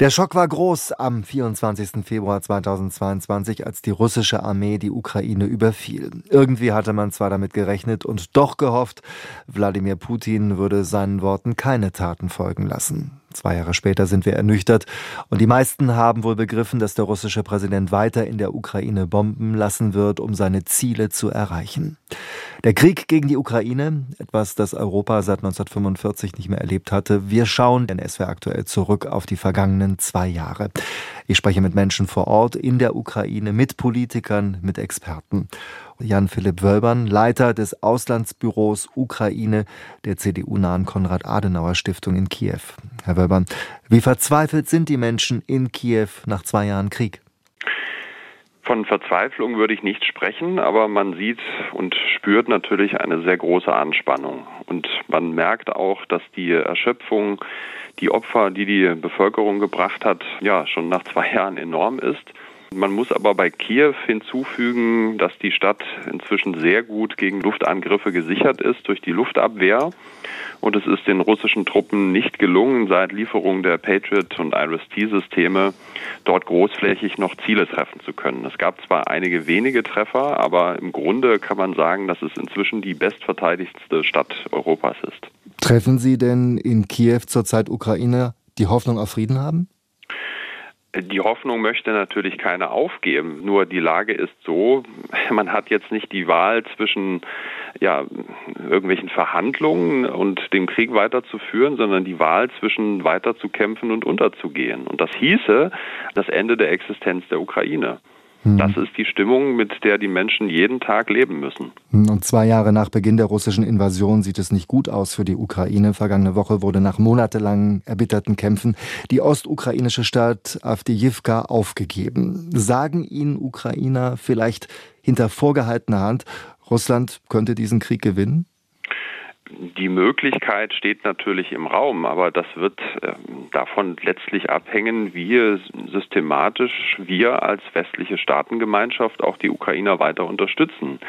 Der Schock war groß am 24. Februar 2022, als die russische Armee die Ukraine überfiel. Irgendwie hatte man zwar damit gerechnet und doch gehofft, Wladimir Putin würde seinen Worten keine Taten folgen lassen. Zwei Jahre später sind wir ernüchtert und die meisten haben wohl begriffen, dass der russische Präsident weiter in der Ukraine bomben lassen wird, um seine Ziele zu erreichen. Der Krieg gegen die Ukraine, etwas, das Europa seit 1945 nicht mehr erlebt hatte. Wir schauen in SWR aktuell zurück auf die vergangenen zwei Jahre. Ich spreche mit Menschen vor Ort in der Ukraine, mit Politikern, mit Experten. Jan-Philipp Wölbern, Leiter des Auslandsbüros Ukraine der CDU-nahen Konrad-Adenauer-Stiftung in Kiew. Herr Wölbern, wie verzweifelt sind die Menschen in Kiew nach zwei Jahren Krieg? Von Verzweiflung würde ich nicht sprechen, aber man sieht und spürt natürlich eine sehr große Anspannung. Und man merkt auch, dass die Erschöpfung, die Opfer, die die Bevölkerung gebracht hat, ja, schon nach zwei Jahren enorm ist. Man muss aber bei Kiew hinzufügen, dass die Stadt inzwischen sehr gut gegen Luftangriffe gesichert ist durch die Luftabwehr. Und es ist den russischen Truppen nicht gelungen, seit Lieferung der Patriot- und IRIS-T-Systeme dort großflächig noch Ziele treffen zu können. Es gab zwar einige wenige Treffer, aber im Grunde kann man sagen, dass es inzwischen die bestverteidigste Stadt Europas ist. Treffen Sie denn in Kiew zurzeit Ukraine die Hoffnung auf Frieden haben? Die Hoffnung möchte natürlich keiner aufgeben. Nur die Lage ist so, man hat jetzt nicht die Wahl zwischen ja, irgendwelchen Verhandlungen und dem Krieg weiterzuführen, sondern die Wahl zwischen weiterzukämpfen und unterzugehen. Und das hieße das Ende der Existenz der Ukraine. Hm. Das ist die Stimmung, mit der die Menschen jeden Tag leben müssen. Hm, und zwei Jahre nach Beginn der russischen Invasion sieht es nicht gut aus für die Ukraine. Vergangene Woche wurde nach monatelangen erbitterten Kämpfen die ostukrainische Stadt Avdiivka aufgegeben. Sagen Ihnen Ukrainer vielleicht hinter vorgehaltener Hand, Russland könnte diesen Krieg gewinnen? Die Möglichkeit steht natürlich im Raum, aber das wird äh, davon letztlich abhängen, wie systematisch wir als westliche Staatengemeinschaft auch die Ukrainer weiter unterstützen.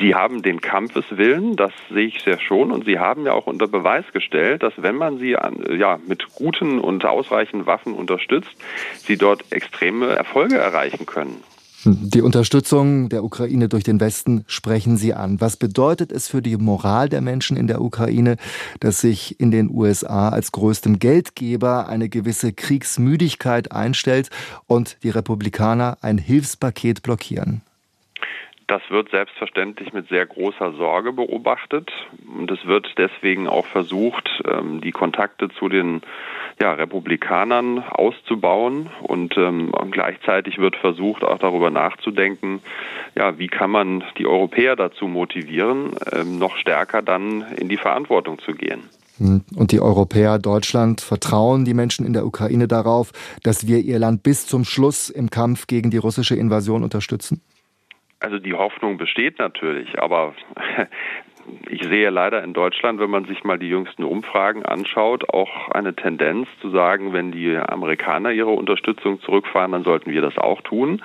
Sie haben den Kampfeswillen, das sehe ich sehr schon, und Sie haben ja auch unter Beweis gestellt, dass wenn man sie an, ja, mit guten und ausreichenden Waffen unterstützt, sie dort extreme Erfolge erreichen können. Die Unterstützung der Ukraine durch den Westen sprechen Sie an. Was bedeutet es für die Moral der Menschen in der Ukraine, dass sich in den USA als größtem Geldgeber eine gewisse Kriegsmüdigkeit einstellt und die Republikaner ein Hilfspaket blockieren? Das wird selbstverständlich mit sehr großer Sorge beobachtet und es wird deswegen auch versucht, ähm, die Kontakte zu den ja, Republikanern auszubauen und ähm, gleichzeitig wird versucht, auch darüber nachzudenken, ja, wie kann man die Europäer dazu motivieren, ähm, noch stärker dann in die Verantwortung zu gehen. Hm. Und die Europäer, Deutschland, vertrauen die Menschen in der Ukraine darauf, dass wir ihr Land bis zum Schluss im Kampf gegen die russische Invasion unterstützen? Also die Hoffnung besteht natürlich, aber ich sehe leider in Deutschland, wenn man sich mal die jüngsten Umfragen anschaut, auch eine Tendenz zu sagen, wenn die Amerikaner ihre Unterstützung zurückfahren, dann sollten wir das auch tun.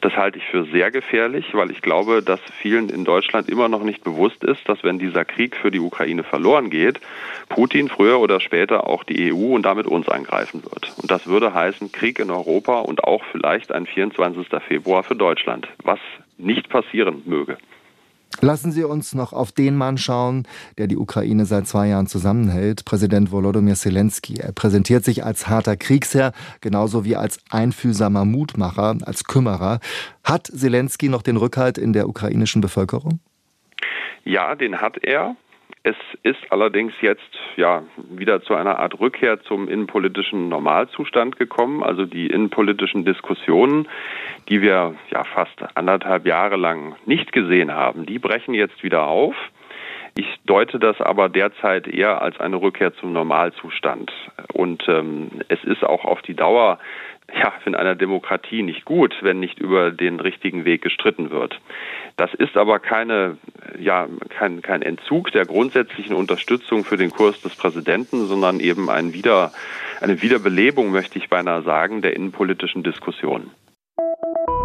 Das halte ich für sehr gefährlich, weil ich glaube, dass vielen in Deutschland immer noch nicht bewusst ist, dass wenn dieser Krieg für die Ukraine verloren geht, Putin früher oder später auch die EU und damit uns angreifen wird. Und das würde heißen Krieg in Europa und auch vielleicht ein 24. Februar für Deutschland, was nicht passieren möge. Lassen Sie uns noch auf den Mann schauen, der die Ukraine seit zwei Jahren zusammenhält, Präsident Volodymyr Zelensky. Er präsentiert sich als harter Kriegsherr, genauso wie als einfühlsamer Mutmacher, als Kümmerer. Hat Zelensky noch den Rückhalt in der ukrainischen Bevölkerung? Ja, den hat er. Es ist allerdings jetzt ja wieder zu einer Art Rückkehr zum innenpolitischen Normalzustand gekommen. Also die innenpolitischen Diskussionen, die wir ja fast anderthalb Jahre lang nicht gesehen haben, die brechen jetzt wieder auf. Deute das aber derzeit eher als eine Rückkehr zum Normalzustand. Und ähm, es ist auch auf die Dauer ja, in einer Demokratie nicht gut, wenn nicht über den richtigen Weg gestritten wird. Das ist aber keine, ja, kein, kein Entzug der grundsätzlichen Unterstützung für den Kurs des Präsidenten, sondern eben ein Wieder, eine Wiederbelebung, möchte ich beinahe sagen, der innenpolitischen Diskussion.